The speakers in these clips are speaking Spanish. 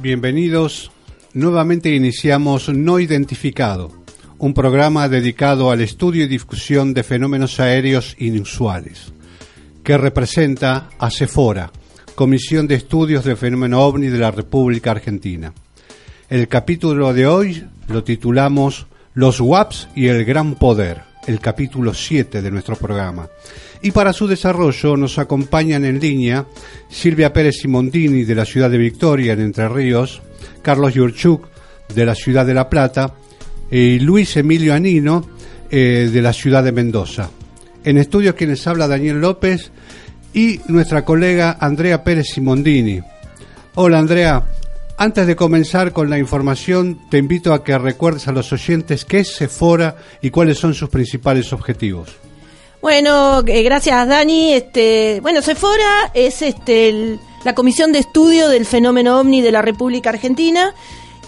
Bienvenidos. Nuevamente iniciamos No Identificado, un programa dedicado al estudio y difusión de fenómenos aéreos inusuales, que representa a CEFORA, Comisión de Estudios del Fenómeno OVNI de la República Argentina. El capítulo de hoy lo titulamos Los WAPs y el Gran Poder, el capítulo 7 de nuestro programa. Y para su desarrollo nos acompañan en línea Silvia Pérez Simondini de la ciudad de Victoria, en Entre Ríos, Carlos Yurchuk de la ciudad de La Plata y Luis Emilio Anino eh, de la ciudad de Mendoza. En estudio quienes habla Daniel López y nuestra colega Andrea Pérez Simondini. Hola Andrea, antes de comenzar con la información, te invito a que recuerdes a los oyentes qué es Sephora y cuáles son sus principales objetivos. Bueno, eh, gracias Dani. Este, bueno, Sephora es este la Comisión de Estudio del Fenómeno OVNI de la República Argentina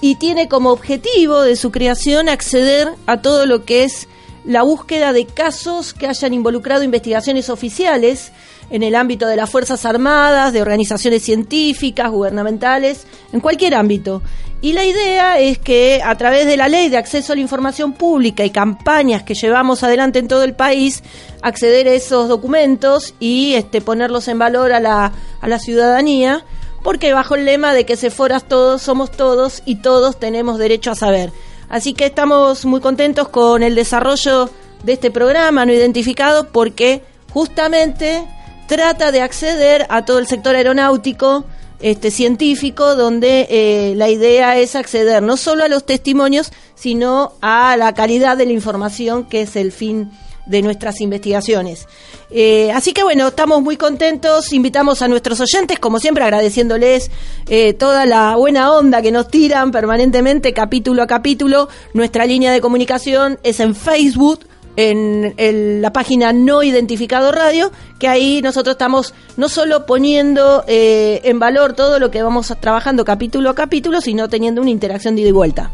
y tiene como objetivo de su creación acceder a todo lo que es la búsqueda de casos que hayan involucrado investigaciones oficiales en el ámbito de las Fuerzas Armadas, de organizaciones científicas, gubernamentales, en cualquier ámbito. Y la idea es que a través de la ley de acceso a la información pública y campañas que llevamos adelante en todo el país, acceder a esos documentos y este, ponerlos en valor a la, a la ciudadanía, porque bajo el lema de que se foras todos, somos todos y todos tenemos derecho a saber. Así que estamos muy contentos con el desarrollo de este programa no identificado porque justamente trata de acceder a todo el sector aeronáutico, este científico, donde eh, la idea es acceder no solo a los testimonios, sino a la calidad de la información, que es el fin de nuestras investigaciones. Eh, así que bueno, estamos muy contentos, invitamos a nuestros oyentes, como siempre agradeciéndoles eh, toda la buena onda que nos tiran permanentemente, capítulo a capítulo. Nuestra línea de comunicación es en Facebook, en, la página No Identificado Radio, que ahí nosotros estamos no solo poniendo eh, en valor todo lo que vamos trabajando capítulo a capítulo, sino teniendo una interacción de ida y vuelta.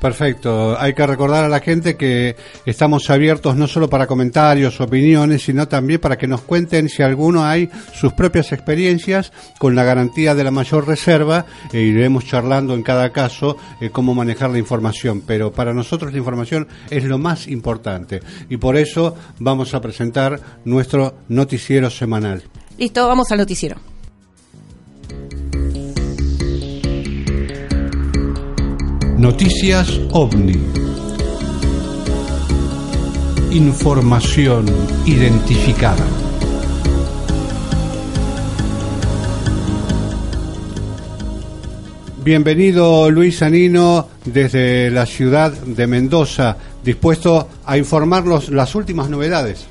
Perfecto. Hay que recordar a la gente que estamos abiertos no solo para comentarios, opiniones, sino también para que nos cuenten si alguno hay sus propias experiencias con la garantía de la mayor reserva e iremos charlando en cada caso eh, cómo manejar la información. Pero para nosotros la información es lo más importante y por eso vamos a presentar nuestro noticiero semanal. Listo, vamos al noticiero. Noticias OVNI. Información identificada. Bienvenido Luis Anino desde la ciudad de Mendoza, dispuesto a informarnos las últimas novedades.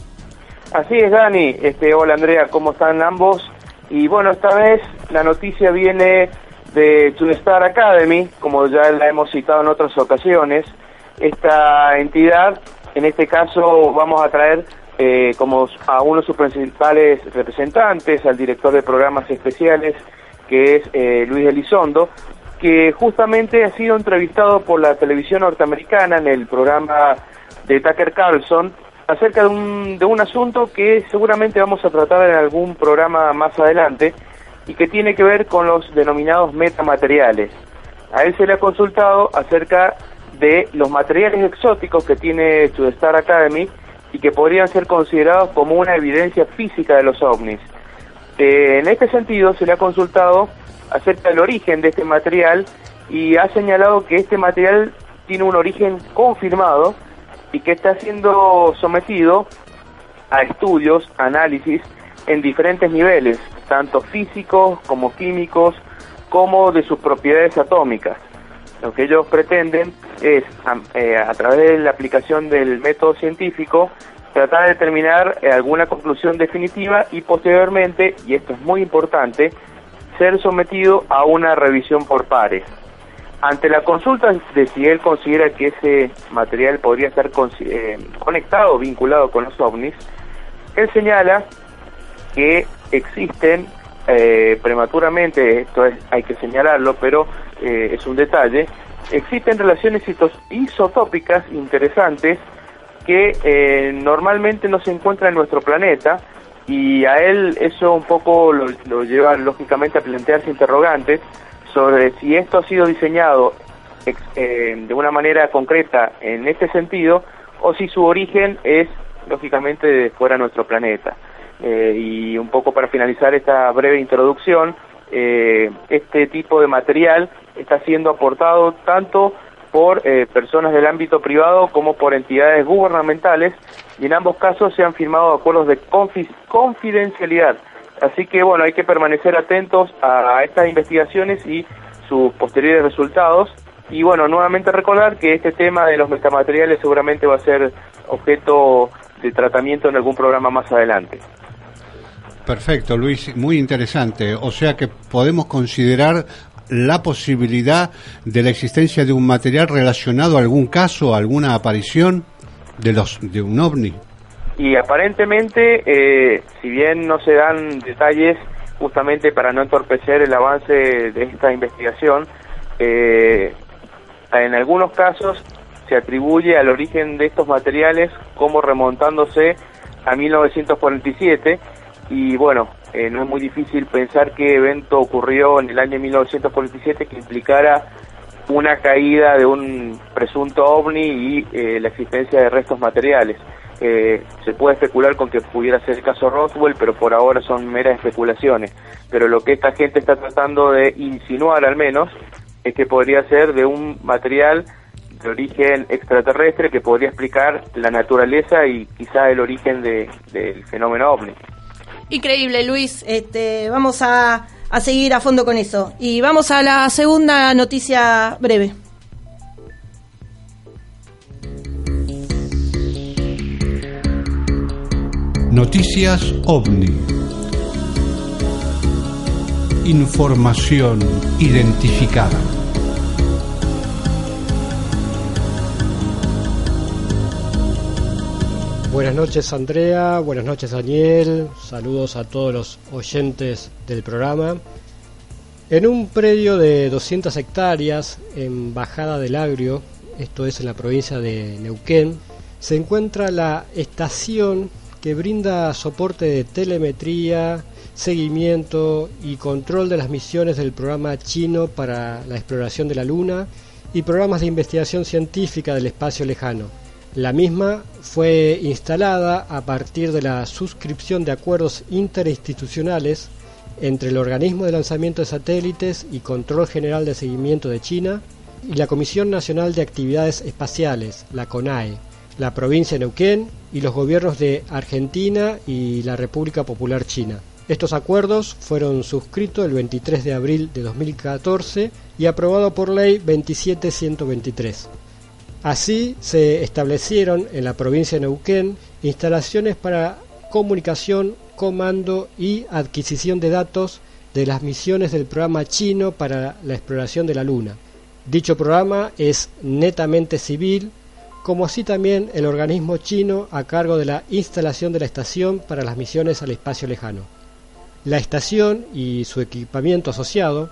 Así es, Dani. Este, hola Andrea, ¿cómo están ambos? Y bueno, esta vez la noticia viene de Star Academy, como ya la hemos citado en otras ocasiones. Esta entidad, en este caso, vamos a traer eh, como a uno de sus principales representantes, al director de programas especiales, que es eh, Luis Elizondo, que justamente ha sido entrevistado por la televisión norteamericana en el programa de Tucker Carlson acerca de un, de un asunto que seguramente vamos a tratar en algún programa más adelante, y que tiene que ver con los denominados metamateriales. A él se le ha consultado acerca de los materiales exóticos que tiene Star Academy y que podrían ser considerados como una evidencia física de los ovnis. Eh, en este sentido, se le ha consultado acerca del origen de este material y ha señalado que este material tiene un origen confirmado y que está siendo sometido a estudios, análisis en diferentes niveles, tanto físicos como químicos, como de sus propiedades atómicas. Lo que ellos pretenden es, eh, a, través de la aplicación del método científico, tratar de determinar eh, alguna conclusión definitiva y posteriormente, y esto es muy importante, ser sometido a una revisión por pares. Ante la consulta de si él considera que ese material podría estar eh, conectado, vinculado con los ovnis, él señala que existen eh, prematuramente, esto es, hay que señalarlo, pero eh, es un detalle, existen relaciones isotópicas interesantes que eh, normalmente no se encuentran en nuestro planeta y a él eso un poco lo, lo lleva lógicamente a plantearse interrogantes sobre si esto ha sido diseñado eh, de una manera concreta en este sentido o si su origen es lógicamente de fuera de nuestro planeta. Eh, y un poco para finalizar esta breve introducción, eh, este tipo de material está siendo aportado tanto por personas del ámbito privado como por entidades gubernamentales y en ambos casos se han firmado acuerdos de confidencialidad. Así que bueno, hay que permanecer atentos a estas investigaciones y sus posteriores resultados y bueno, nuevamente recordar que este tema de los metamateriales seguramente va a ser objeto de tratamiento en algún programa más adelante. Perfecto, Luis, muy interesante. O sea que podemos considerar la posibilidad de la existencia de un material relacionado a algún caso, a alguna aparición de los de un ovni. Y aparentemente, eh, si bien no se dan detalles, justamente para no entorpecer el avance de esta investigación, eh, en algunos casos se atribuye al origen de estos materiales como remontándose a 1947 y bueno, eh, no es muy difícil pensar qué evento ocurrió en el año 1947 que implicara una caída de un presunto ovni y eh, la existencia de restos materiales. Eh, se puede especular con que pudiera ser el caso Roswell, pero por ahora son meras especulaciones. Pero lo que esta gente está tratando de insinuar al menos es que podría ser de un material de origen extraterrestre que podría explicar la naturaleza y quizá el origen de, del fenómeno ovni. Increíble, Luis. Este, vamos a, a seguir a fondo con eso. Y vamos a la segunda noticia breve. Noticias OVNI. Información identificada. Buenas noches Andrea, buenas noches Daniel, saludos a todos los oyentes del programa. En un predio de 200 hectáreas en Bajada del Agrio, esto es en la provincia de Neuquén, se encuentra la estación que brinda soporte de telemetría, seguimiento y control de las misiones del programa chino para la exploración de la Luna y programas de investigación científica del espacio lejano. La misma fue instalada a partir de la suscripción de acuerdos interinstitucionales entre el Organismo de Lanzamiento de Satélites y Control General de Seguimiento de China y la Comisión Nacional de Actividades Espaciales, la CONAE, la provincia de Neuquén y los gobiernos de Argentina y la República Popular China. Estos acuerdos fueron suscritos el 23 de abril de 2014 y aprobados por ley 27123. Así se establecieron en la provincia de Neuquén instalaciones para comunicación, comando y adquisición de datos de las misiones del programa chino para la exploración de la Luna. Dicho programa es netamente civil, como así también el organismo chino a cargo de la instalación de la estación para las misiones al espacio lejano. La estación y su equipamiento asociado,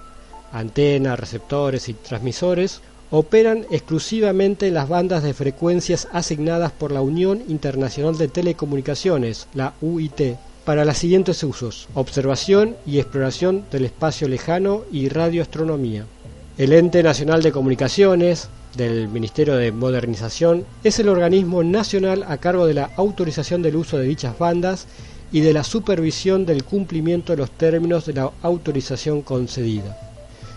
antenas, receptores y transmisores, operan exclusivamente las bandas de frecuencias asignadas por la Unión Internacional de Telecomunicaciones, la UIT, para los siguientes usos, observación y exploración del espacio lejano y radioastronomía. El Ente Nacional de Comunicaciones, del Ministerio de Modernización, es el organismo nacional a cargo de la autorización del uso de dichas bandas y de la supervisión del cumplimiento de los términos de la autorización concedida.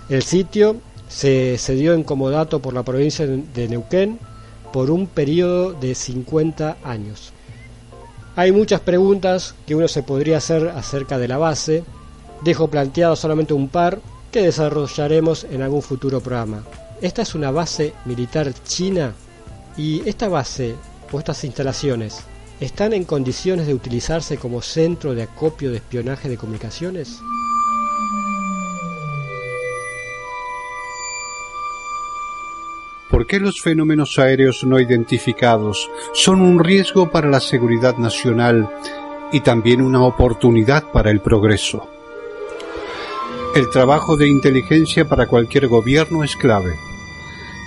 El sitio se cedió en comodato por la provincia de Neuquén por un periodo de 50 años. Hay muchas preguntas que uno se podría hacer acerca de la base. Dejo planteado solamente un par que desarrollaremos en algún futuro programa. Esta es una base militar china y esta base o estas instalaciones están en condiciones de utilizarse como centro de acopio de espionaje de comunicaciones. ¿Por qué los fenómenos aéreos no identificados son un riesgo para la seguridad nacional y también una oportunidad para el progreso? El trabajo de inteligencia para cualquier gobierno es clave.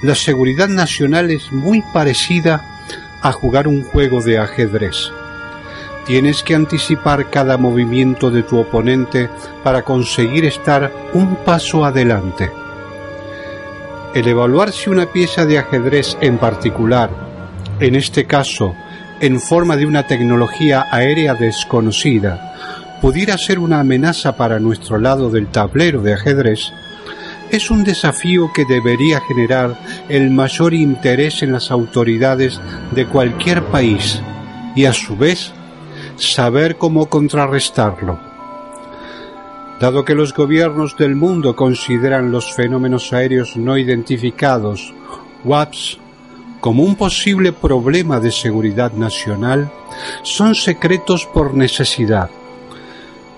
La seguridad nacional es muy parecida a jugar un juego de ajedrez. Tienes que anticipar cada movimiento de tu oponente para conseguir estar un paso adelante. El evaluar si una pieza de ajedrez en particular, en este caso en forma de una tecnología aérea desconocida, pudiera ser una amenaza para nuestro lado del tablero de ajedrez, es un desafío que debería generar el mayor interés en las autoridades de cualquier país y a su vez saber cómo contrarrestarlo. Dado que los gobiernos del mundo consideran los fenómenos aéreos no identificados, WAPS, como un posible problema de seguridad nacional, son secretos por necesidad.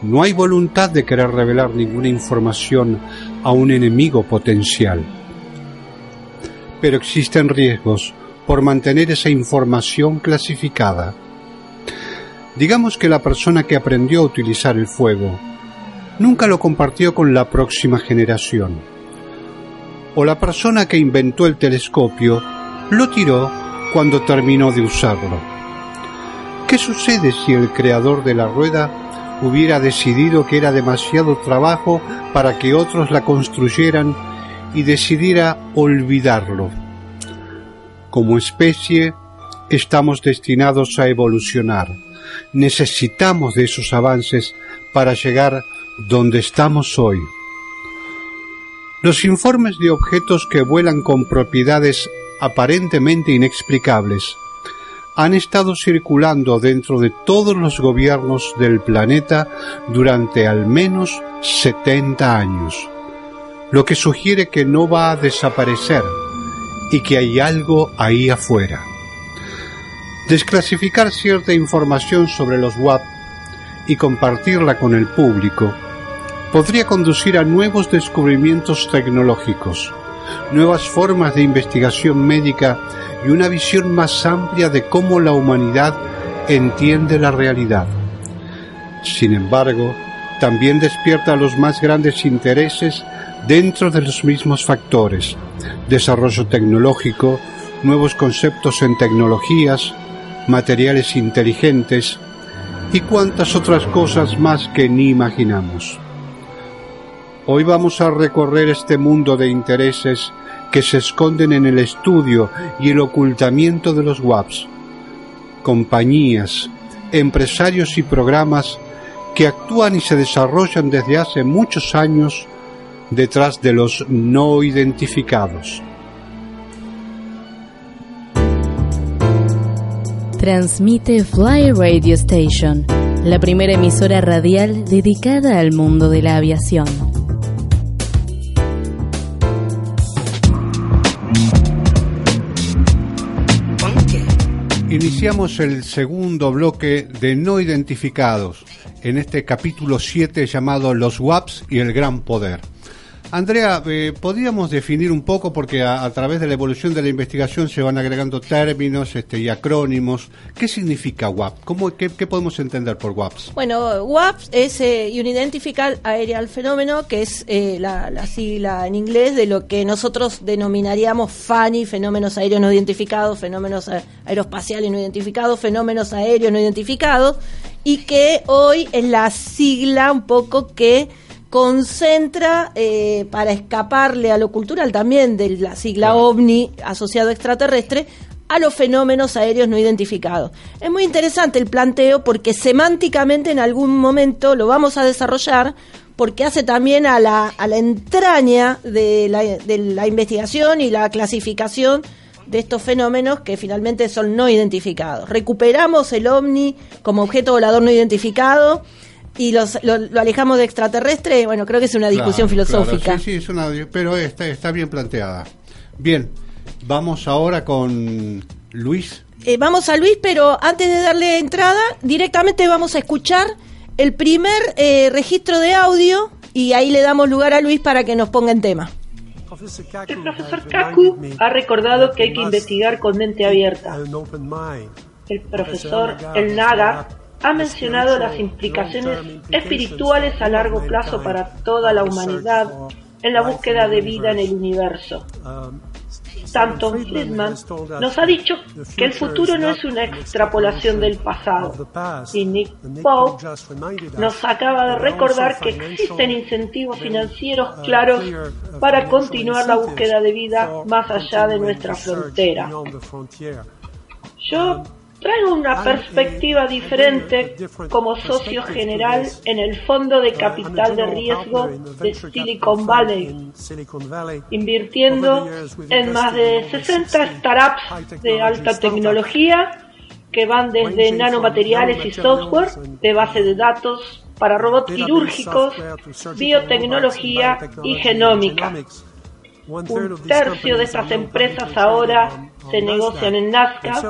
No hay voluntad de querer revelar ninguna información a un enemigo potencial. Pero existen riesgos por mantener esa información clasificada. Digamos que la persona que aprendió a utilizar el fuego nunca lo compartió con la próxima generación. O la persona que inventó el telescopio lo tiró cuando terminó de usarlo. ¿Qué sucede si el creador de la rueda hubiera decidido que era demasiado trabajo para que otros la construyeran y decidiera olvidarlo? Como especie, estamos destinados a evolucionar necesitamos de esos avances para llegar donde estamos hoy. Los informes de objetos que vuelan con propiedades aparentemente inexplicables han estado circulando dentro de todos los gobiernos del planeta durante al menos 70 años, lo que sugiere que no va a desaparecer y que hay algo ahí afuera. Desclasificar cierta información sobre los WAP y compartirla con el público podría conducir a nuevos descubrimientos tecnológicos, nuevas formas de investigación médica y una visión más amplia de cómo la humanidad entiende la realidad. Sin embargo, también despierta los más grandes intereses dentro de los mismos factores, desarrollo tecnológico, nuevos conceptos en tecnologías, materiales inteligentes y cuantas otras cosas más que ni imaginamos. Hoy vamos a recorrer este mundo de intereses que se esconden en el estudio y el ocultamiento de los WAPs, compañías, empresarios y programas que actúan y se desarrollan desde hace muchos años detrás de los no identificados. Transmite Fly Radio Station, la primera emisora radial dedicada al mundo de la aviación. Iniciamos el segundo bloque de no identificados en este capítulo 7 llamado Los WAPs y el Gran Poder. Andrea, eh, ¿podríamos definir un poco, porque a, través de la evolución de la investigación se van agregando términos este, y acrónimos, ¿qué significa WAP? ¿Cómo, qué, podemos entender por WAPs? Bueno, WAPs es eh, Unidentified Aerial Phenomenon, que es eh, la, sigla en inglés de lo que nosotros denominaríamos FANI, fenómenos aéreos no identificados, fenómenos aeroespaciales no identificados, fenómenos aéreos no identificados, y que hoy es la sigla un poco que concentra eh, para escaparle a lo cultural también de la sigla OVNI asociado extraterrestre a los fenómenos aéreos no identificados. Es muy interesante el planteo porque semánticamente en algún momento lo vamos a desarrollar porque hace también a la, a la entraña de la, de la investigación y la clasificación de estos fenómenos que finalmente son no identificados. Recuperamos el ovni como objeto volador no identificado y los, lo, alejamos de extraterrestre, bueno, creo que es una discusión filosófica. sí, sí, es una, pero está, está bien planteada. Bien, vamos ahora con Luis. Eh, vamos a Luis, pero antes de darle entrada, directamente vamos a escuchar el primer eh, registro de audio y ahí le damos lugar a Luis para que nos ponga en tema. El profesor Kaku ha recordado que hay que investigar con mente abierta. El profesor El Naga ha mencionado las implicaciones espirituales a largo plazo para toda la humanidad en la búsqueda de vida en el universo. Stanton Friedman nos ha dicho que el futuro no es una extrapolación del pasado. Y Nick Pope nos acaba de recordar que existen incentivos financieros claros para continuar la búsqueda de vida más allá de nuestra frontera. Yo traigo una perspectiva diferente como socio general en el fondo de capital de riesgo de Silicon Valley, invirtiendo en más de 60 startups de alta tecnología que van desde nanomateriales y software de base de datos para robots quirúrgicos, biotecnología y genómica. Un tercio de estas empresas ahora se negocian en Nazca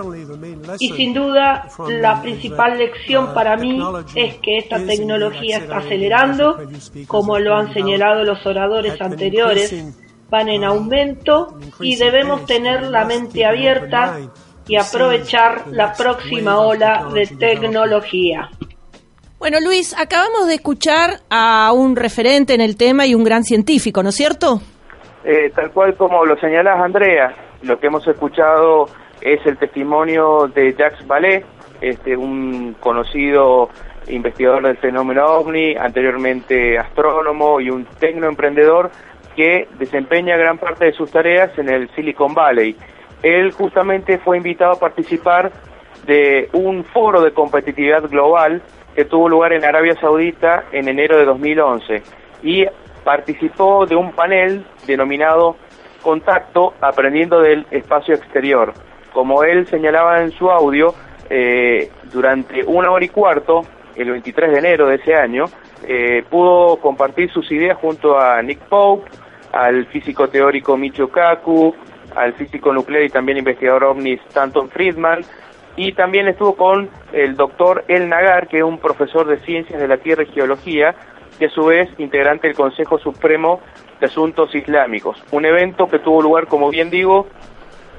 y sin duda la principal lección para mí es que esta tecnología está acelerando, como lo han señalado los oradores anteriores, van en aumento y debemos tener la mente abierta y aprovechar la próxima ola de tecnología. Bueno, Luis, acabamos de escuchar a un referente en el tema y un gran científico, ¿no es cierto? Eh, tal cual como lo señalas, Andrea, lo que hemos escuchado es el testimonio de Jacques Vallée, este, un conocido investigador del fenómeno ovni, anteriormente astrónomo y un tecnoemprendedor que desempeña gran parte de sus tareas en el Silicon Valley. Él justamente fue invitado a participar de un foro de competitividad global que tuvo lugar en Arabia Saudita en enero de 2011 y participó de un panel denominado Contacto Aprendiendo del Espacio Exterior. Como él señalaba en su audio, eh, durante una hora y cuarto, el 23 de enero de ese año, eh, pudo compartir sus ideas junto a Nick Pope, al físico teórico Michio Kaku, al físico nuclear y también investigador ovni Stanton Friedman, y también estuvo con el doctor El Nagar, que es un profesor de Ciencias de la Tierra y Geología, que a su vez integrante del Consejo Supremo de Asuntos Islámicos. Un evento que tuvo lugar, como bien digo,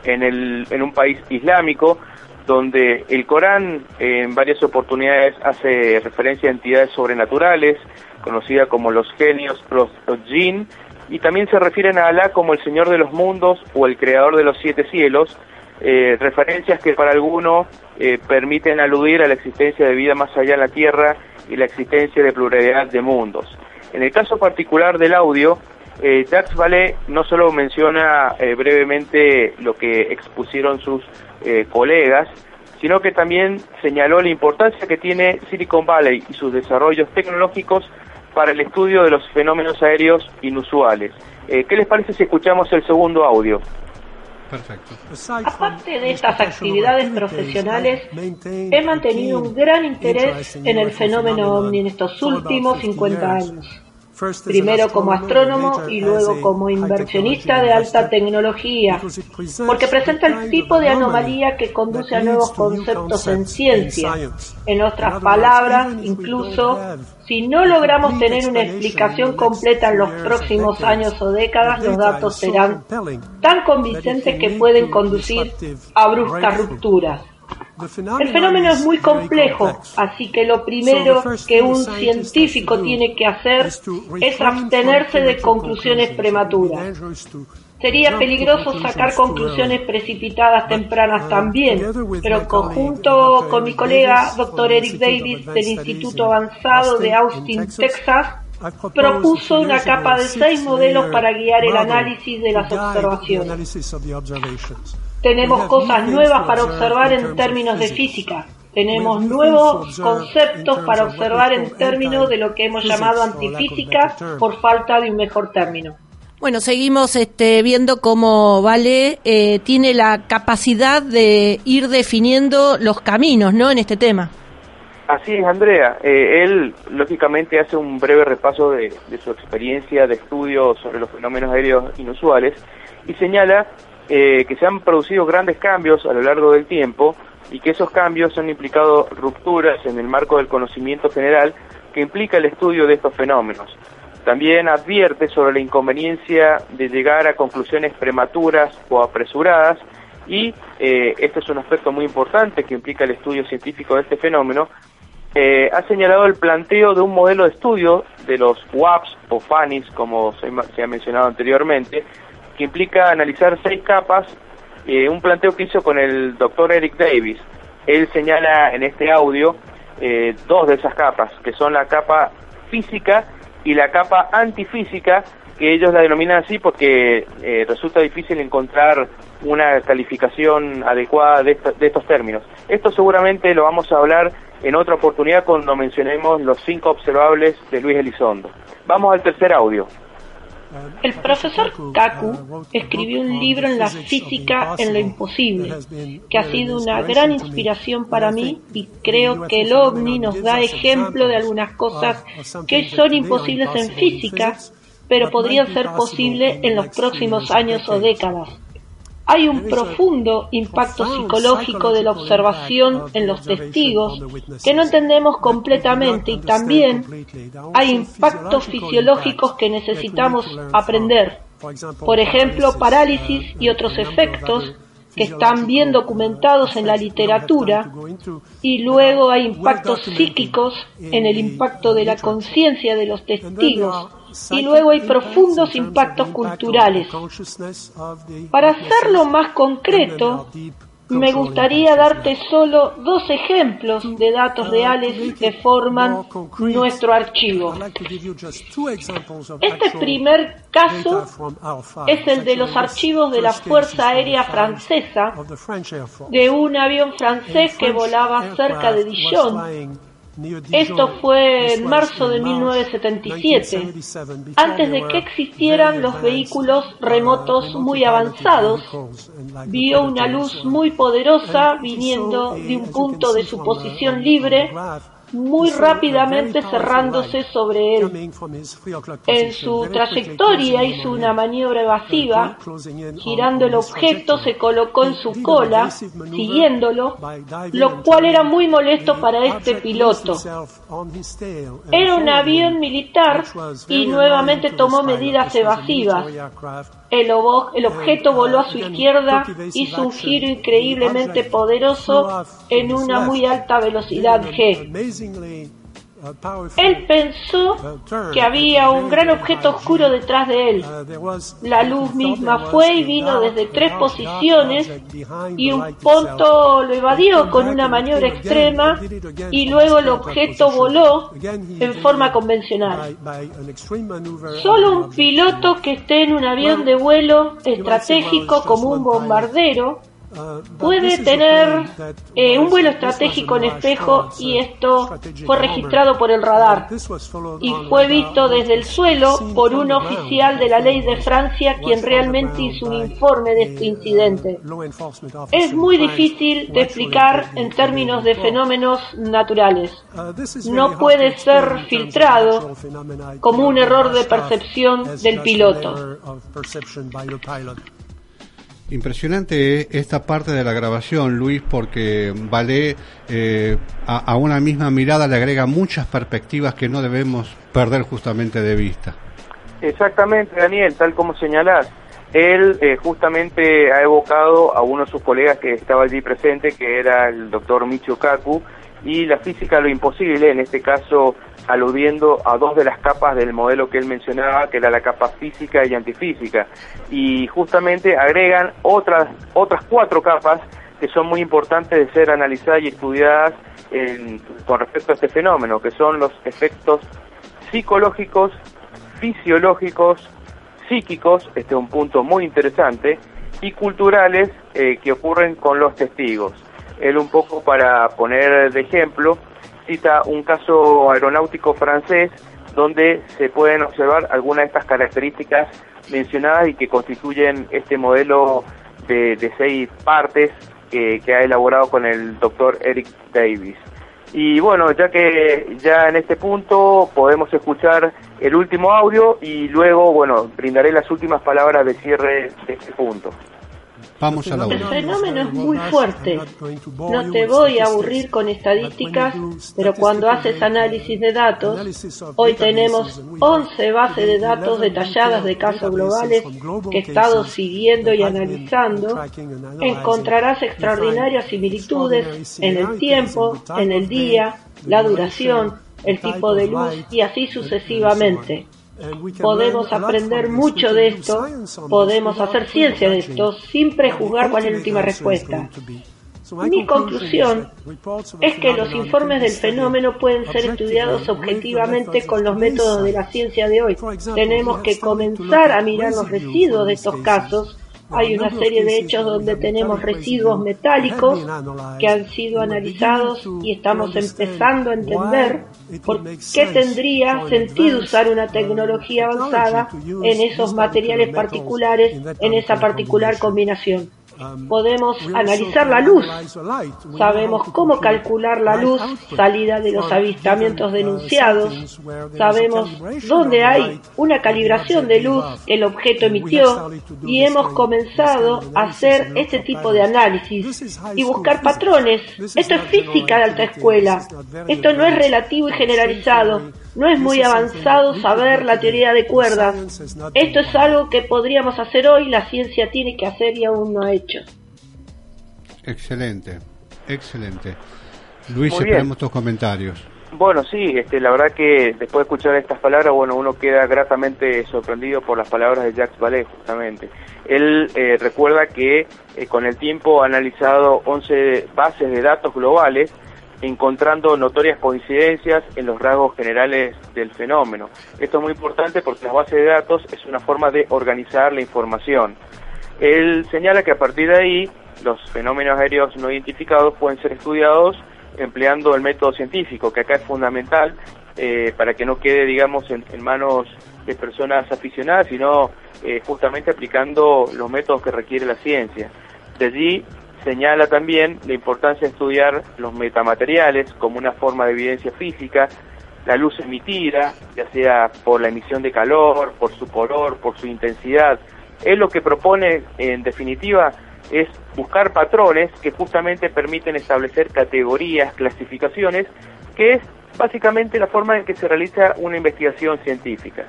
en, el, en un país islámico, donde el Corán en varias oportunidades hace referencia a entidades sobrenaturales, conocidas como los genios, los, los jinn, y también se refieren a Alá como el Señor de los mundos o el Creador de los siete cielos, eh, referencias que para algunos eh, permiten aludir a la existencia de vida más allá en la Tierra y la existencia de pluralidad de mundos. En el caso particular del audio, eh, no solo menciona eh, brevemente lo que expusieron sus eh, colegas, sino que también señaló la importancia que tiene Silicon Valley y sus desarrollos tecnológicos para el estudio de los fenómenos aéreos inusuales. Eh, ¿Qué les parece si escuchamos el segundo audio? Aparte de estas actividades profesionales, he mantenido un gran interés en el fenómeno ovni en estos últimos 50 años primero como astrónomo y luego como inversionista de alta tecnología, porque presenta el tipo de anomalía que conduce a nuevos conceptos en ciencia. En otras palabras, incluso si no logramos tener una explicación completa en los próximos años o décadas, los datos serán tan convincentes que pueden conducir a bruscas rupturas. El fenómeno es muy complejo, así que lo primero que un científico tiene que hacer es abstenerse de conclusiones prematuras. Sería peligroso sacar conclusiones precipitadas tempranas también, pero conjunto con mi colega Dr. Eric Davis del Instituto Avanzado de Austin, Texas, propuso una capa de seis modelos para guiar el análisis de las observaciones. Tenemos cosas nuevas para observar en términos de física. Tenemos nuevos conceptos para observar en términos de lo que hemos llamado antifísica por falta de un mejor término. Bueno, seguimos este, viendo cómo Vale eh, tiene la capacidad de ir definiendo los caminos, ¿no? En este tema. Así es, Andrea. Eh, él, lógicamente, hace un breve repaso de, de su experiencia de estudio sobre los fenómenos aéreos inusuales y señala eh, que se han producido grandes cambios a lo largo del tiempo y que esos cambios han implicado rupturas en el marco del conocimiento general que implica el estudio de estos fenómenos. También advierte sobre la inconveniencia de llegar a conclusiones prematuras o apresuradas y eh, este es un aspecto muy importante que implica el estudio científico de este fenómeno, eh, ha señalado el planteo de un modelo de estudio de los WAPs o FANIS, como se, se ha mencionado anteriormente, que implica analizar seis capas, eh, un planteo que hizo con el doctor Eric Davis. Él señala en este audio eh, dos de esas capas, que son la capa física y la capa antifísica, que ellos la denominan así porque eh, resulta difícil encontrar una calificación adecuada de, de, estos términos. Esto seguramente lo vamos a hablar en otra oportunidad cuando mencionemos los cinco observables de Luis Elizondo. Vamos al tercer audio. El profesor Kaku escribió un libro en la física en lo imposible, que ha sido una gran inspiración para mí y creo que el ovni nos da ejemplo de algunas cosas que son imposibles en física, pero podrían ser posibles en los próximos años o décadas. Hay un profundo impacto psicológico de la observación en los testigos que no entendemos completamente y también hay impactos fisiológicos que necesitamos aprender. Por ejemplo, parálisis y otros efectos que están bien documentados en la literatura y luego hay impactos psíquicos en el impacto de la conciencia de los testigos y luego hay profundos impactos culturales. Para hacerlo más concreto, me gustaría darte solo dos ejemplos de datos reales que forman nuestro archivo. Este primer caso es el de los archivos de la Fuerza Aérea Francesa, de un avión francés que volaba cerca de Dijon esto fue en marzo de 1977, antes de que existieran los vehículos remotos muy avanzados. Vio una luz muy poderosa viniendo de un punto de su posición libre muy rápidamente cerrándose sobre él. En su trayectoria hizo una maniobra evasiva, girando el objeto se colocó en su cola, siguiéndolo, lo cual era muy molesto para este piloto. Era un avión militar y nuevamente tomó medidas evasivas. El, el, objeto voló a su izquierda, hizo un giro increíblemente poderoso en una muy alta velocidad G. Él pensó que había un gran objeto oscuro detrás de él. La luz misma fue y vino desde tres posiciones y un punto lo evadió con una maniobra extrema y luego el objeto voló en forma convencional. Solo un piloto que esté en un avión de vuelo estratégico como un bombardero puede tener eh, un vuelo estratégico en espejo y esto fue registrado por el radar y fue visto desde el suelo por un oficial de la ley de Francia quien realmente hizo un informe de este incidente. Es muy difícil de explicar en términos de fenómenos naturales. No puede ser filtrado como un error de percepción del piloto. Impresionante esta parte de la grabación, Luis, porque Vale eh, a, una misma mirada le agrega muchas perspectivas que no debemos perder justamente de vista. Exactamente, Daniel, tal como señalás. Él eh, justamente ha evocado a uno de sus colegas que estaba allí presente, que era el doctor Michio Kaku, y la física lo imposible, en este caso aludiendo a dos de las capas del modelo que él mencionaba, que era la capa física y antifísica. Y justamente agregan otras, otras cuatro capas que son muy importantes de ser analizadas y estudiadas con respecto a este fenómeno, que son los efectos psicológicos, fisiológicos, psíquicos, este es un punto muy interesante, y culturales eh, que ocurren con los testigos. Él un poco para poner de ejemplo, cita un caso aeronáutico francés donde se pueden observar algunas de estas características mencionadas y que constituyen este modelo de, seis partes que, ha elaborado con el doctor Eric Davis. Y bueno, ya que ya en este punto podemos escuchar el último audio y luego, bueno, brindaré las últimas palabras de cierre de este punto. Vamos a la El fenómeno es muy fuerte. No te voy a aburrir con estadísticas, pero cuando haces análisis de datos, hoy tenemos 11 bases de datos detalladas de casos globales que he estado siguiendo y analizando, encontrarás extraordinarias similitudes en el tiempo, en el día, la duración, el tipo de luz y así sucesivamente. Podemos aprender mucho de esto, podemos hacer ciencia de esto sin prejuzgar cuál es la última respuesta. Mi conclusión es que los informes del fenómeno pueden ser estudiados objetivamente con los métodos de la ciencia de hoy. Tenemos que comenzar a mirar los residuos de estos casos hay una serie de hechos donde tenemos residuos metálicos que han sido analizados y estamos empezando a entender por qué tendría sentido usar una tecnología avanzada en esos materiales particulares, en esa particular combinación. Podemos analizar la luz. Sabemos cómo calcular la luz salida de los avistamientos denunciados. Sabemos dónde hay una calibración de luz que el objeto emitió y hemos comenzado a hacer este tipo de análisis y buscar patrones. Esto es física de alta escuela. Esto no es relativo y generalizado. No es muy avanzado saber la teoría de cuerdas. Esto es algo que podríamos hacer hoy, la ciencia tiene que hacer y aún no ha hecho. Excelente, excelente. Luis, esperamos tus comentarios. Bueno, sí, este, la verdad que después de escuchar estas palabras, bueno, uno queda gratamente sorprendido por las palabras de Jacques Vallée, justamente. Él eh, recuerda que eh, con el tiempo ha analizado 11 bases de datos globales encontrando notorias coincidencias en los rasgos generales del fenómeno. Esto es muy importante porque la base de datos es una forma de organizar la información. Él señala que a partir de ahí los fenómenos aéreos no identificados pueden ser estudiados empleando el método científico, que acá es fundamental eh, para que no quede, digamos, en, manos de personas aficionadas, sino eh, justamente aplicando los métodos que requiere la ciencia. De allí Señala también la importancia de estudiar los metamateriales como una forma de evidencia física, la luz emitida, ya sea por la emisión de calor, por su color, por su intensidad. Él lo que propone, en definitiva, es buscar patrones que justamente permiten establecer categorías, clasificaciones, que es básicamente la forma en que se realiza una investigación científica.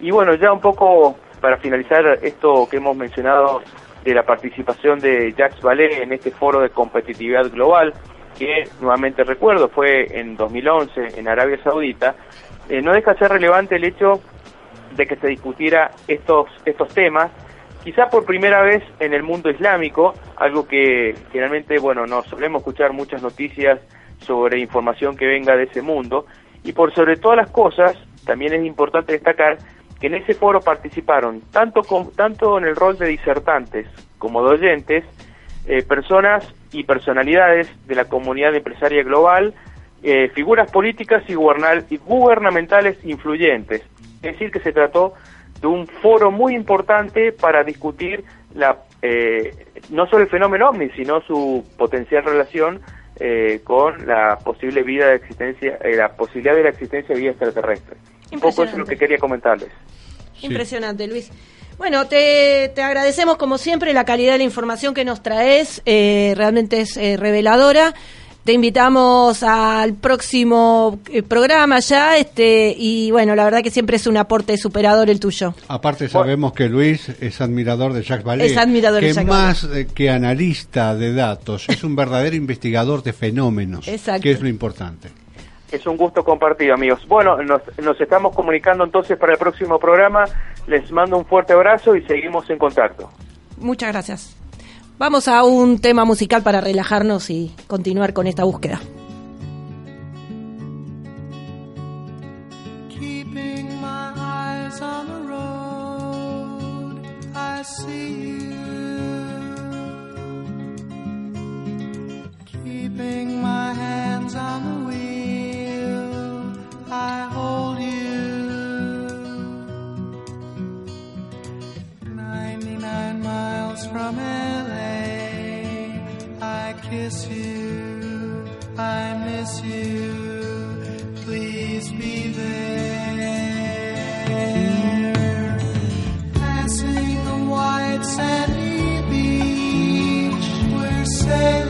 Y bueno, ya un poco para finalizar esto que hemos mencionado de la participación de Jacques Vallée en este foro de competitividad global, que nuevamente recuerdo fue en 2011 en Arabia Saudita, eh, no deja de ser relevante el hecho de que se discutiera estos, estos temas, quizá por primera vez en el mundo islámico, algo que generalmente, bueno, no solemos escuchar muchas noticias sobre información que venga de ese mundo, y por sobre todas las cosas, también es importante destacar que en ese foro participaron tanto, tanto en el rol de disertantes como de oyentes, eh, personas y personalidades de la comunidad empresaria global, eh, figuras políticas y, y gubernamentales influyentes. Es decir, que se trató de un foro muy importante para discutir la, eh, no solo el fenómeno ovni, sino su potencial relación con la posible vida de existencia, la posibilidad de la existencia de vida extraterrestre. Un poco eso es lo que quería comentarles. Impresionante, Luis. Bueno, te, te, agradecemos como siempre la calidad de la información que nos traes, eh, realmente es eh, reveladora. Te invitamos al próximo eh, programa ya, este y bueno, la verdad que siempre es un aporte superador el tuyo. Aparte sabemos que Luis es admirador de Jacques Vallée, es admirador que de Jacques más que analista de datos, es un verdadero investigador de fenómenos, Exacto. que es lo importante. Es un gusto compartido, amigos. Bueno, nos, nos estamos comunicando entonces para el próximo programa. Les mando un fuerte abrazo y seguimos en contacto. Muchas gracias. Vamos a un tema musical para relajarnos y continuar con esta búsqueda. Keeping my hands on the I hold you. 99 miles from LA, I kiss you, I miss you, please be there. Passing the white sandy beach. phone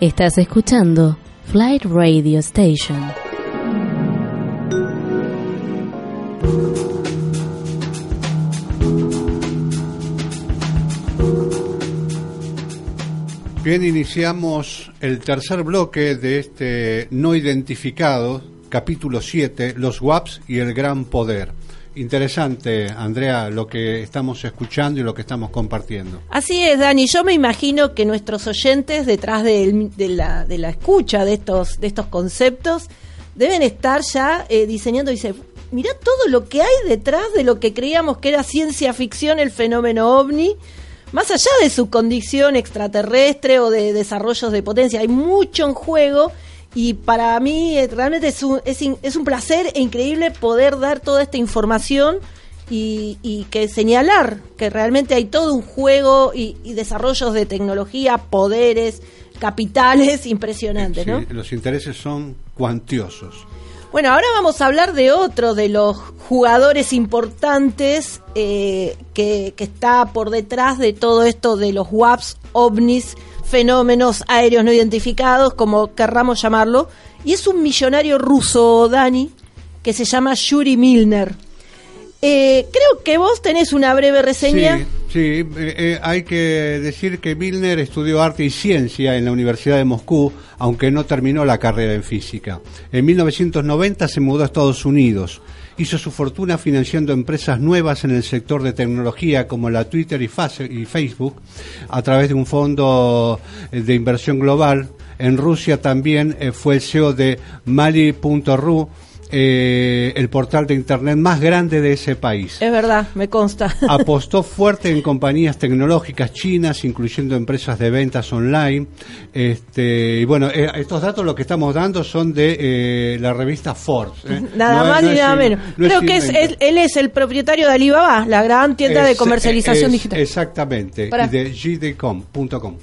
Estás escuchando Flight Radio Station. Bien, iniciamos el tercer bloque de este no identificado, capítulo 7, los WAPs y el gran poder. Interesante, Andrea, lo que estamos escuchando y lo que estamos compartiendo. Así es, Dani. Yo me imagino que nuestros oyentes, detrás de, la, de la escucha de estos, de estos conceptos, deben estar ya eh, diseñando. Dice, mirá todo lo que hay detrás de lo que creíamos que era ciencia ficción, el fenómeno ovni. Más allá de su condición extraterrestre o de desarrollos de potencia, hay mucho en juego y para mí eh, realmente es un, es, es un placer e increíble poder dar toda esta información y, y que señalar que realmente hay todo un juego y, y desarrollos de tecnología, poderes, capitales impresionantes, ¿no? Sí, los intereses son cuantiosos. Bueno, ahora vamos a hablar de otro de los jugadores importantes eh, que, está por detrás de todo esto de los WAPs, ovnis, fenómenos aéreos no identificados, como querramos llamarlo. Y es un millonario ruso, Dani, que se llama Yuri Milner. Eh, creo que vos tenés una breve reseña. Sí, sí, eh, eh, hay que decir que Milner estudió arte y ciencia en la Universidad de Moscú, aunque no terminó la carrera en física. En 1990 se mudó a Estados Unidos. Hizo su fortuna financiando empresas nuevas en el sector de tecnología como la Twitter y Face- y Facebook a través de un fondo eh, de inversión global. En Rusia también eh, fue el CEO de Mali.ru, eh, el portal de Internet más grande de ese país Es verdad, me consta. apostó fuerte en compañías tecnológicas chinas, incluyendo empresas de ventas online. Este, y bueno, eh, estos datos lo que estamos dando son de eh, la revista Forbes. Nada No- más no ni nada in- menos. no es Creo que es, él, es el propietario de Alibaba, la gran tienda de comercialización digital. Exactamente, y de gdcom.com.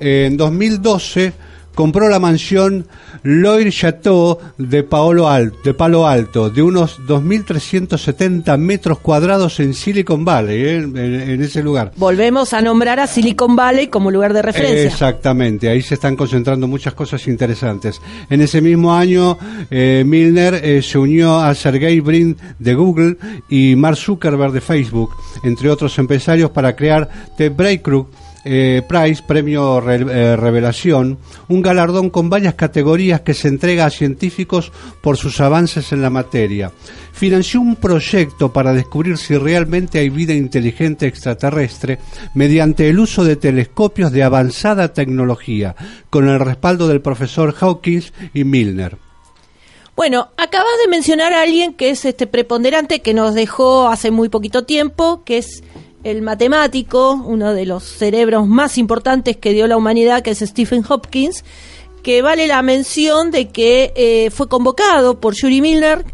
En 2012 compró la mansión Loire Chateau de, Paolo Al- de Palo Alto, de unos 2.370 metros cuadrados en Silicon Valley, ¿eh? en, en ese lugar. Volvemos a nombrar a Silicon Valley como lugar de referencia. Exactamente, ahí se están concentrando muchas cosas interesantes. En ese mismo año, eh, Milner eh, se unió a Sergey Brin de Google y Mark Zuckerberg de Facebook, entre otros empresarios, para crear The Breakthrough eh, premio Re- eh, Revelación, un galardón con varias categorías que se entrega a científicos por sus avances en la materia. Financió un proyecto para descubrir si realmente hay vida inteligente extraterrestre mediante el uso de telescopios de avanzada tecnología, con el respaldo del profesor Hawkins y Milner. Bueno, acabas de mencionar a alguien que es este preponderante que nos dejó hace muy poquito tiempo, que es el matemático, uno de los cerebros más importantes que dio la humanidad, que es Stephen Hopkins, que vale la mención de que eh, fue convocado por Yuri Milner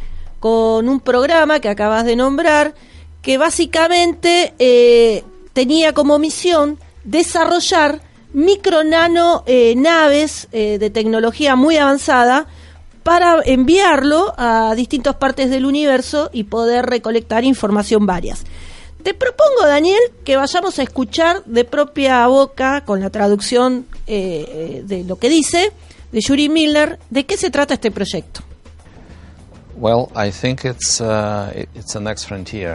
con un programa que acabas de nombrar, que básicamente eh, tenía como misión desarrollar micro nano eh, naves de tecnología muy avanzada para enviarlo a distintas partes del universo y poder recolectar información varias. Te propongo, Daniel, que vayamos a escuchar de propia boca, con la traducción eh, eh, de lo que dice, de Yuri Miller, de qué se trata este proyecto. Well, I think it's uh.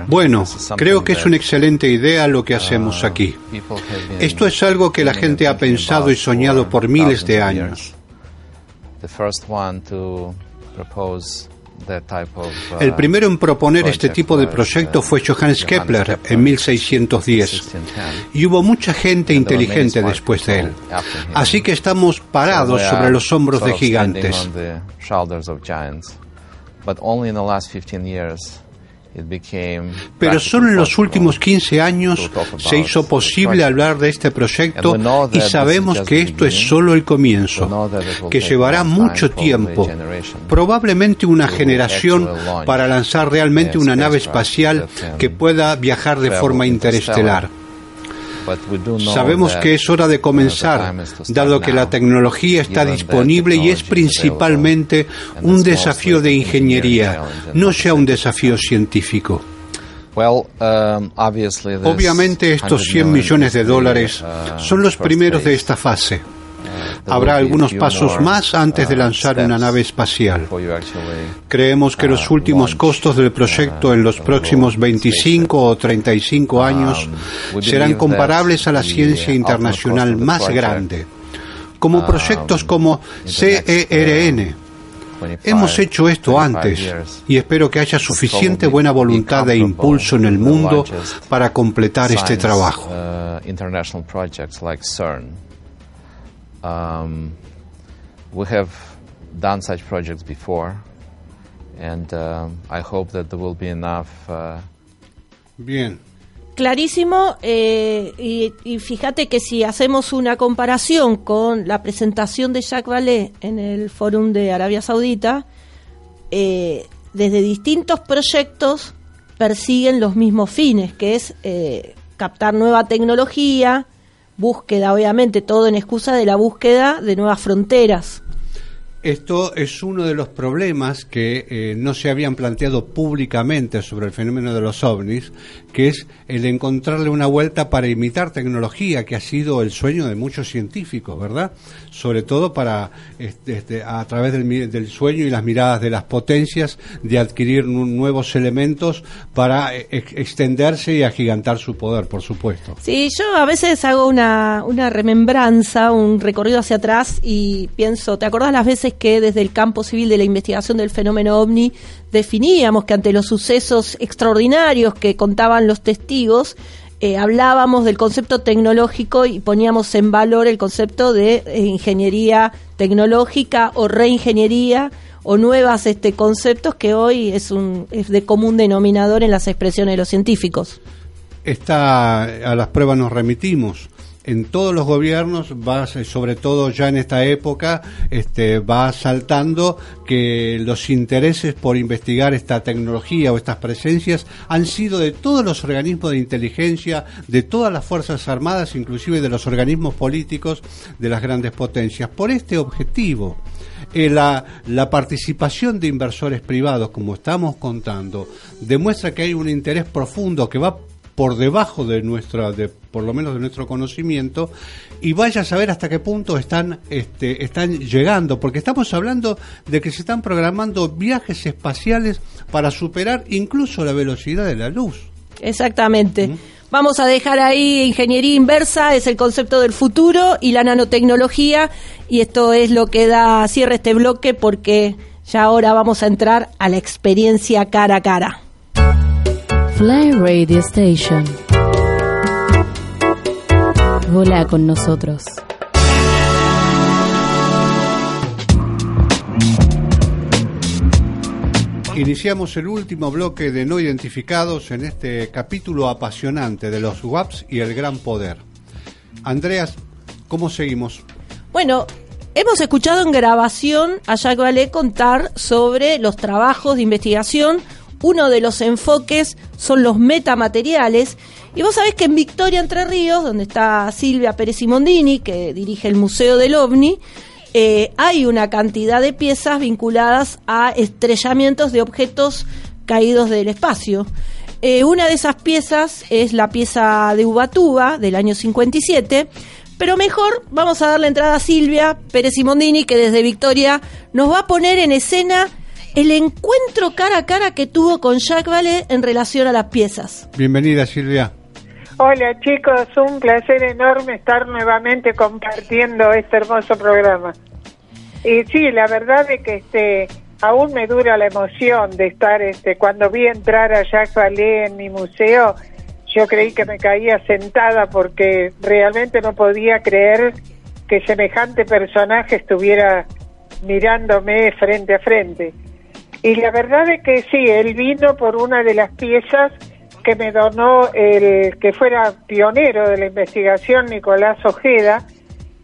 Bueno, This is something creo que es that, una excelente idea lo que hacemos uh, aquí. people have been Esto es algo que la gente ha pensado about y soñado for por miles de thousands of años. Uh, El primero en proponer este tipo de proyecto fue Johannes Kepler en 1610 y hubo mucha gente inteligente después de él. Así que estamos parados sobre los hombros de gigantes. Pero solo en los últimos 15 años se hizo posible hablar de este proyecto y sabemos que esto es solo el comienzo, que llevará mucho tiempo, probablemente una generación para lanzar realmente una nave espacial que pueda viajar de forma interestelar. Sabemos que es hora de comenzar, dado que la tecnología está disponible y es principalmente un desafío de ingeniería, no sea un desafío científico. Um, Obviamente estos 100 millones de dólares uh, son los primeros de esta fase. Habrá algunos pasos más antes de lanzar una nave espacial. Creemos que los últimos costos del proyecto en los próximos 25 o 35 años serán comparables a la ciencia internacional más grande, como proyectos como CERN. Hemos hecho esto antes y espero que haya suficiente buena voluntad e impulso en el mundo para completar este trabajo. Um, we have done such projects before, and uh, I hope that there will be enough. Uh, Bien. Clarísimo, eh, y, y, fíjate que si hacemos una comparación con la presentación de Jacques Vallée en el Fórum de Arabia Saudita, eh, desde distintos proyectos persiguen los mismos fines, que es eh, captar nueva tecnología, búsqueda, obviamente, todo en excusa de la búsqueda de nuevas fronteras. Esto es uno de los problemas que eh, no se habían planteado públicamente sobre el fenómeno de los ovnis, que es el encontrarle una vuelta para imitar tecnología, que ha sido el sueño de muchos científicos, ¿verdad? Sobre todo para, este, este, a través del, del, sueño y las miradas de las potencias, de adquirir nuevos elementos para eh, extenderse y agigantar su poder, por supuesto. Sí, yo a veces hago una, una remembranza, un recorrido hacia atrás y pienso, ¿te acordás las veces que desde el campo civil de la investigación del fenómeno ovni definíamos que ante los sucesos extraordinarios que contaban los testigos, eh, hablábamos del concepto tecnológico y poníamos en valor el concepto de eh, ingeniería tecnológica o reingeniería o nuevas este, conceptos que hoy es, un, es de común denominador en las expresiones de los científicos. Esta, a las pruebas nos remitimos en todos los gobiernos va sobre todo ya en esta época este va saltando que los intereses por investigar esta tecnología o estas presencias han sido de todos los organismos de inteligencia de todas las fuerzas armadas inclusive de los organismos políticos de las grandes potencias. Por este objetivo eh, la, la participación de inversores privados, como estamos contando, demuestra que hay un interés profundo que va por debajo de nuestra, de, por lo menos de nuestro conocimiento, y vaya a saber hasta qué punto están, este, están llegando, porque estamos hablando de que se están programando viajes espaciales para superar incluso la velocidad de la luz. Exactamente. Vamos a dejar ahí ingeniería inversa, es el concepto del futuro, y la nanotecnología, y esto es lo que da cierre este bloque, porque ya ahora vamos a entrar a la experiencia cara a cara. Fly Radio Station. Volá con nosotros. Iniciamos el último bloque de no identificados en este capítulo apasionante de los WAPs y el gran poder. Andreas, ¿cómo seguimos? Bueno, hemos escuchado en grabación a Jacques Vallée contar sobre los trabajos de investigación uno de los enfoques son los metamateriales. Y vos sabés que en Victoria Entre Ríos, donde está Silvia Pérez Simondini, que dirige el Museo del OVNI, eh, hay una cantidad de piezas vinculadas a estrellamientos de objetos caídos del espacio. Eh, una de esas piezas es la pieza de Ubatuba del año 57, pero mejor vamos a darle entrada a Silvia Pérez Simondini, que desde Victoria nos va a poner en escena el encuentro cara a cara que tuvo con Jacques Vallée en relación a las piezas. Bienvenida, Silvia. Hola chicos, un placer enorme estar nuevamente compartiendo este hermoso programa. Y sí, la verdad es que este aún me dura la emoción de estar, este, cuando vi entrar a Jacques Vallée en mi museo, yo creí que me caía sentada porque realmente no podía creer que semejante personaje estuviera mirándome frente a frente. Y la verdad es que sí, él vino por una de las piezas que me donó el que fuera pionero de la investigación, Nicolás Ojeda,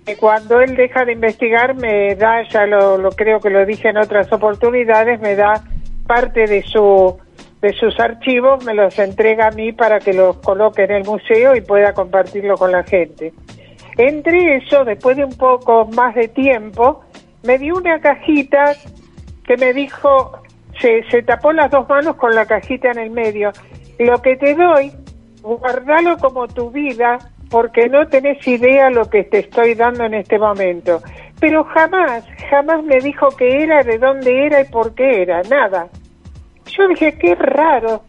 que cuando él deja de investigar me da, ya lo, lo creo que lo dije en otras oportunidades, me da parte de su de sus archivos, me los entrega a mí para que los coloque en el museo y pueda compartirlo con la gente. Entre eso, después de un poco más de tiempo, me dio una cajita que me dijo, se, tapó las dos manos con la cajita en el medio. Lo que te doy, guardalo como tu vida, porque no tenés idea lo que te estoy dando en este momento. Pero jamás, jamás me dijo qué era, de dónde era y por qué era, nada. Yo dije, qué raro.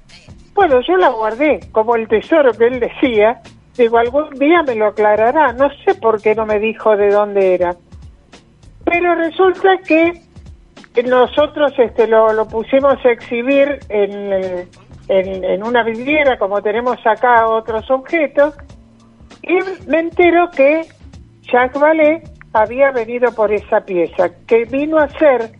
Bueno, yo la guardé como el tesoro que él decía. Digo, algún día me lo aclarará. No sé por qué no me dijo de dónde era. Pero resulta que nosotros este, lo, lo pusimos a exhibir en, en, en una vidriera, como tenemos acá otros objetos, y me entero que Jacques Vallée había venido por esa pieza, que vino a ser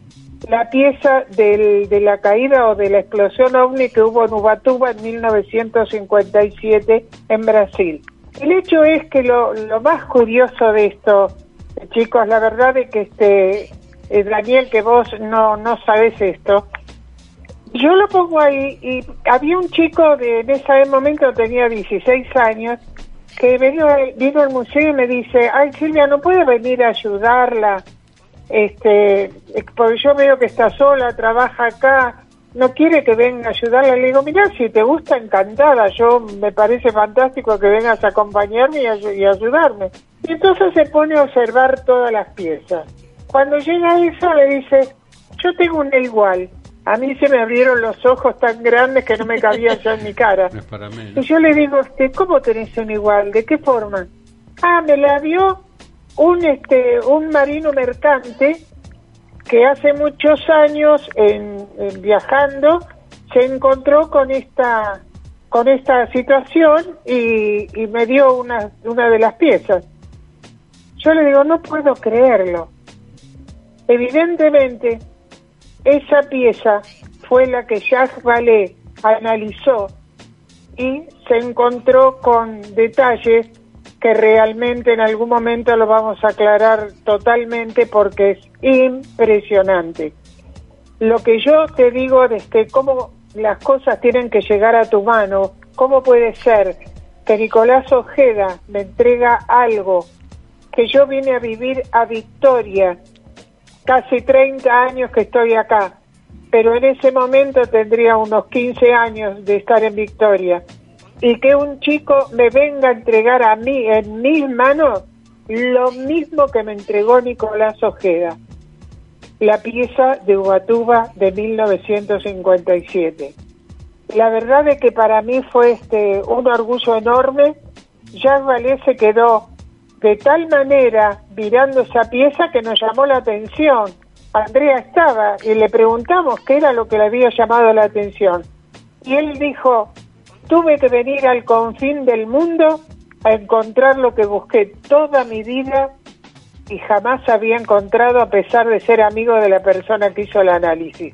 la pieza del- de la caída o de la explosión ovni que hubo en Ubatuba en 1957 en Brasil. El hecho es que lo, lo más curioso de esto, eh, chicos, la verdad es que este eh, Daniel, que vos no, no sabes esto, yo lo pongo ahí y había un chico de en ese momento tenía 16 años que vino, vino al museo y me dice, ay Silvia, ¿no puede venir a ayudarla? Este, eh, porque yo veo que está sola, trabaja acá, no quiere que venga a ayudarla. Le digo, mira, si te gusta, encantada, yo me parece fantástico que vengas a acompañarme y, y ayudarme. Y entonces se pone a observar todas las piezas. Cuando llega a eso le dice, yo tengo una igual. A mí se me abrieron los ojos tan grandes que no me cabía ya en mi cara. No es para menos. Y yo le digo, este, ¿cómo tenés un igual? ¿De qué forma? Ah, me la dio un este un marino mercante que hace muchos años en, en viajando se encontró con esta con esta situación y, y me dio una una de las piezas. Yo le digo, no puedo creerlo. Evidentemente, esa pieza fue la que Jacques Vallée analizó y se encontró con detalles que realmente en algún momento lo vamos a aclarar totalmente porque es impresionante. Lo que yo te digo es que cómo las cosas tienen que llegar a tu mano, cómo puede ser que Nicolás Ojeda me entrega algo que yo vine a vivir a Victoria, casi 30 años que estoy acá, pero en ese momento tendría unos 15 años de estar en Victoria y que un chico me venga a entregar a mí en mis manos lo mismo que me entregó Nicolás Ojeda, la pieza de Ubatuba de 1957. La verdad es que para mí fue este un orgullo enorme. Jacques Vallée se quedó de tal manera mirando esa pieza que nos llamó la atención. Andrea estaba y le preguntamos qué era lo que le había llamado la atención. Y él dijo, tuve que venir al confín del mundo a encontrar lo que busqué toda mi vida y jamás había encontrado a pesar de ser amigo de la persona que hizo el análisis.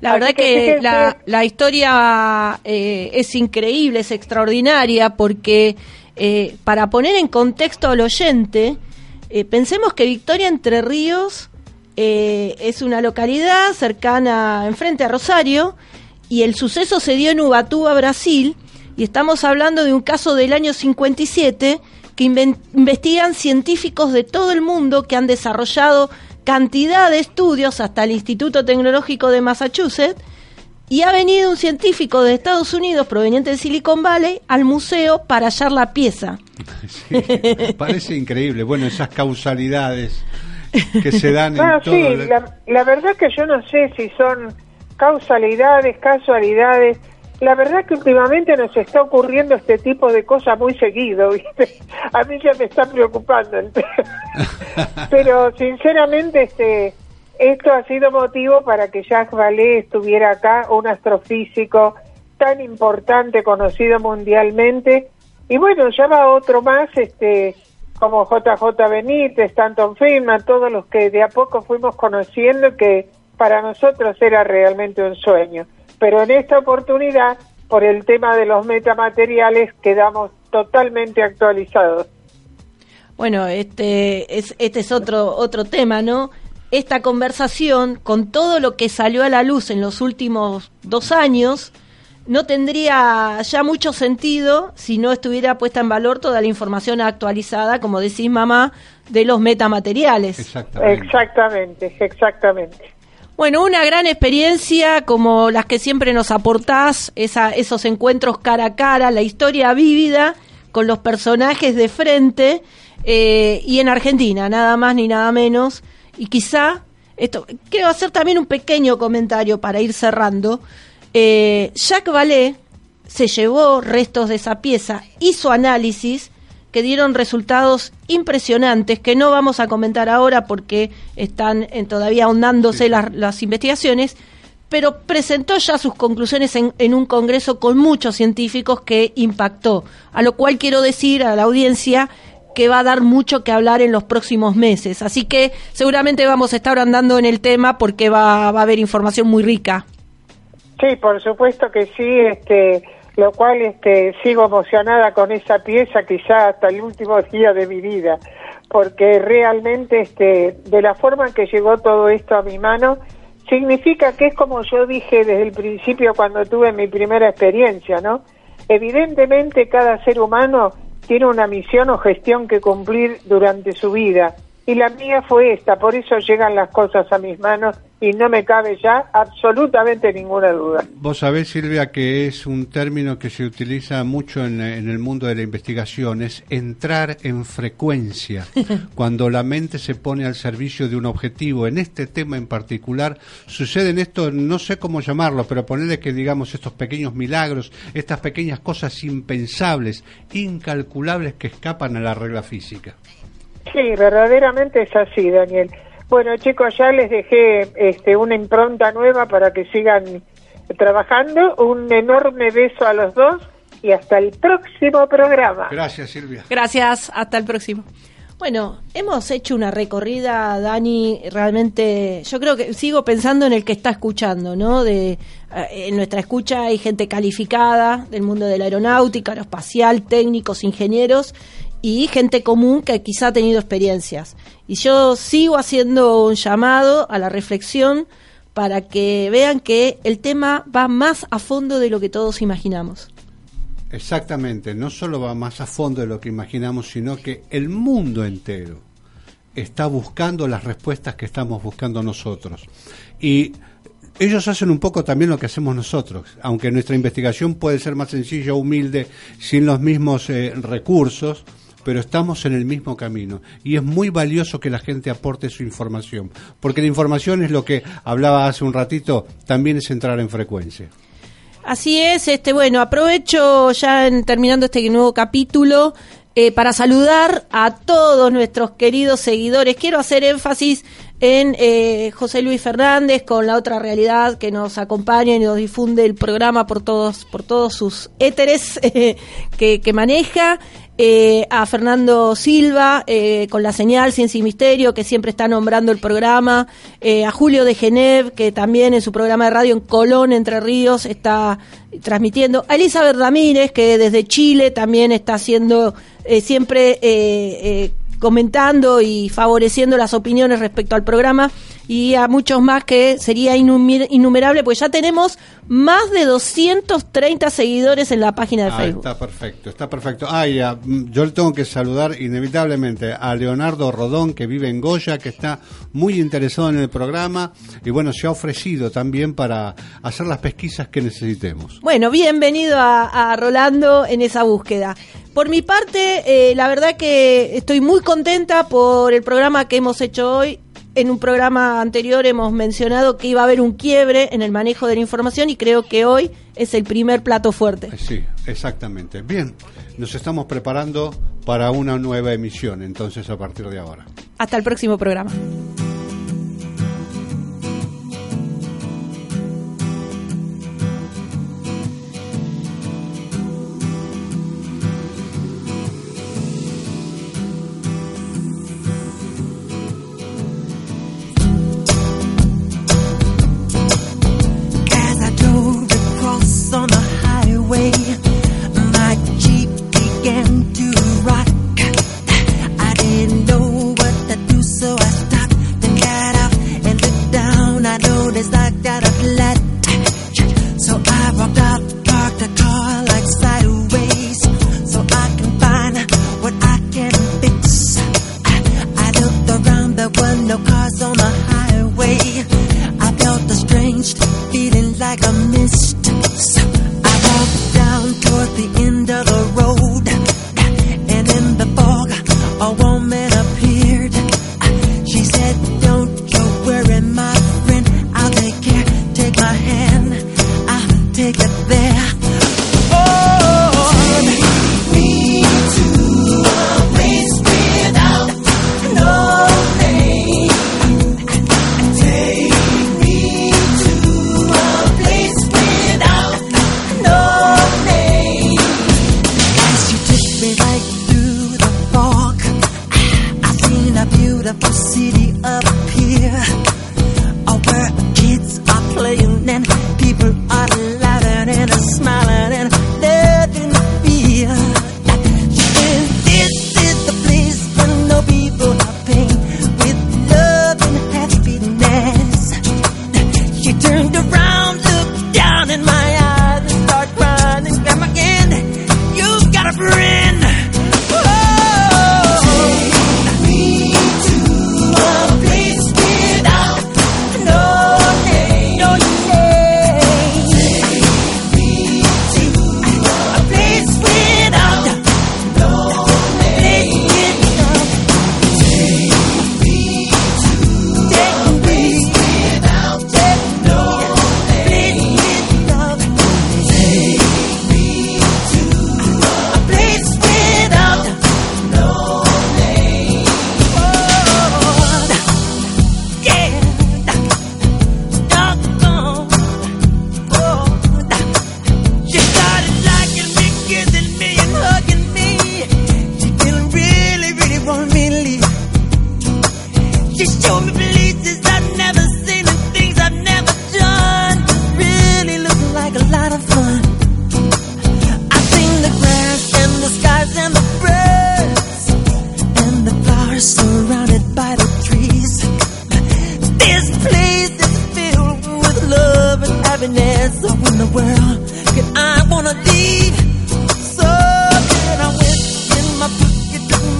La verdad que la, la historia eh, es increíble, es extraordinaria, porque eh, para poner en contexto al oyente, eh, pensemos que Victoria Entre Ríos eh, es una localidad cercana, enfrente a Rosario, y el suceso se dio en Ubatuba, Brasil, y estamos hablando de un caso del año 57 que investigan científicos de todo el mundo que han desarrollado cantidad de estudios hasta el Instituto Tecnológico de Massachusetts y ha venido un científico de Estados Unidos proveniente de Silicon Valley al museo para hallar la pieza. Sí, parece increíble. Bueno, esas causalidades que se dan Ah, en todo. sí, el- la, la verdad que yo no sé si son causalidades, casualidades. La verdad que últimamente nos está ocurriendo este tipo de cosas muy seguido, ¿viste? A mí ya me está preocupando el tema. Pero sinceramente, este, esto ha sido motivo para que Jacques Vallée estuviera acá, un astrofísico tan importante, conocido mundialmente. Y bueno, ya va otro más, este, como JJ Benítez, Stanton Friedman, todos los que de a poco fuimos conociendo que para nosotros era realmente un sueño. Pero en esta oportunidad, por el tema de los metamateriales, quedamos totalmente actualizados. Bueno, este es, este es otro, otro tema, ¿no? Esta conversación, con todo lo que salió a la luz en los últimos dos años, no tendría ya mucho sentido si no estuviera puesta en valor toda la información actualizada, como decís mamá, de los metamateriales. Exactamente. Exactamente, exactamente. Bueno, una gran experiencia como las que siempre nos aportás, esa, esos encuentros cara a cara, la historia vívida con los personajes de frente eh, y en Argentina, nada más ni nada menos. Y quizá, esto, quiero hacer también un pequeño comentario para ir cerrando. Eh, Jacques Vallée se llevó restos de esa pieza, hizo análisis que dieron resultados impresionantes que no vamos a comentar ahora porque están en, todavía ahondándose las, las investigaciones, pero presentó ya sus conclusiones en, en un congreso con muchos científicos que impactó, a lo cual quiero decir a la audiencia que va a dar mucho que hablar en los próximos meses. Así que seguramente vamos a estar andando en el tema porque va, va a haber información muy rica. Sí, por supuesto que sí, este, lo cual este, sigo emocionada con esa pieza quizá hasta el último día de mi vida, porque realmente este, de la forma en que llegó todo esto a mi mano, significa que es como yo dije desde el principio cuando tuve mi primera experiencia, ¿no? Evidentemente cada ser humano tiene una misión o gestión que cumplir durante su vida. Y la mía fue esta, por eso llegan las cosas a mis manos y no me cabe ya absolutamente ninguna duda. Vos sabés, Silvia, que es un término que se utiliza mucho en, en el mundo de la investigación, es entrar en frecuencia. Cuando la mente se pone al servicio de un objetivo, en este tema en particular, suceden esto, no sé cómo llamarlo, pero ponerle que digamos estos pequeños milagros, estas pequeñas cosas impensables, incalculables que escapan a la regla física. Sí, verdaderamente es así, Daniel. Bueno, chicos, ya les dejé este, una impronta nueva para que sigan trabajando. Un enorme beso a los dos y hasta el próximo programa. Gracias, Silvia. Gracias, hasta el próximo. Bueno, hemos hecho una recorrida, Dani, realmente, yo creo que sigo pensando en el que está escuchando, ¿no? De, eh, en nuestra escucha hay gente calificada del mundo de la aeronáutica, aeroespacial, técnicos, ingenieros y gente común que quizá ha tenido experiencias. Y yo sigo haciendo un llamado a la reflexión para que vean que el tema va más a fondo de lo que todos imaginamos. Exactamente, no solo va más a fondo de lo que imaginamos, sino que el mundo entero está buscando las respuestas que estamos buscando nosotros. Y ellos hacen un poco también lo que hacemos nosotros, aunque nuestra investigación puede ser más sencilla, humilde, sin los mismos eh, recursos, pero estamos en el mismo camino y es muy valioso que la gente aporte su información, porque la información es lo que hablaba hace un ratito, también es entrar en frecuencia. Así es, este bueno, aprovecho ya en, terminando este nuevo capítulo eh, para saludar a todos nuestros queridos seguidores. Quiero hacer énfasis en eh, José Luis Fernández con la otra realidad que nos acompaña y nos difunde el programa por todos por todos sus éteres eh, que, que maneja. Eh, a Fernando Silva eh, con la señal Ciencia y Misterio, que siempre está nombrando el programa, eh, a Julio de Genev, que también en su programa de radio en Colón, Entre Ríos, está transmitiendo, a Elizabeth Ramírez, que desde Chile también está haciendo eh, siempre eh, comentando y favoreciendo las opiniones respecto al programa y a muchos más que sería innumerable, pues ya tenemos más de 230 seguidores en la página de Ah, Facebook. está perfecto, está perfecto. Ah, y a- mm, yo le tengo que saludar inevitablemente a Leonardo Rodón, que vive en Goya, que está muy interesado en el programa y bueno, se ha ofrecido también para hacer las pesquisas que necesitemos. Bueno, bienvenido a, a Rolando en esa búsqueda. Por mi parte, eh, la verdad que estoy muy contenta por el programa que hemos hecho hoy. En un programa anterior hemos mencionado que iba a haber un quiebre en el manejo de la información y creo que hoy es el primer plato fuerte. Eh, Sí, exactamente. Bien, nos estamos preparando para una nueva emisión, entonces a partir de ahora. Hasta el próximo programa.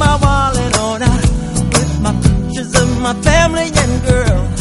my wallet on out with my pictures of my family and girls.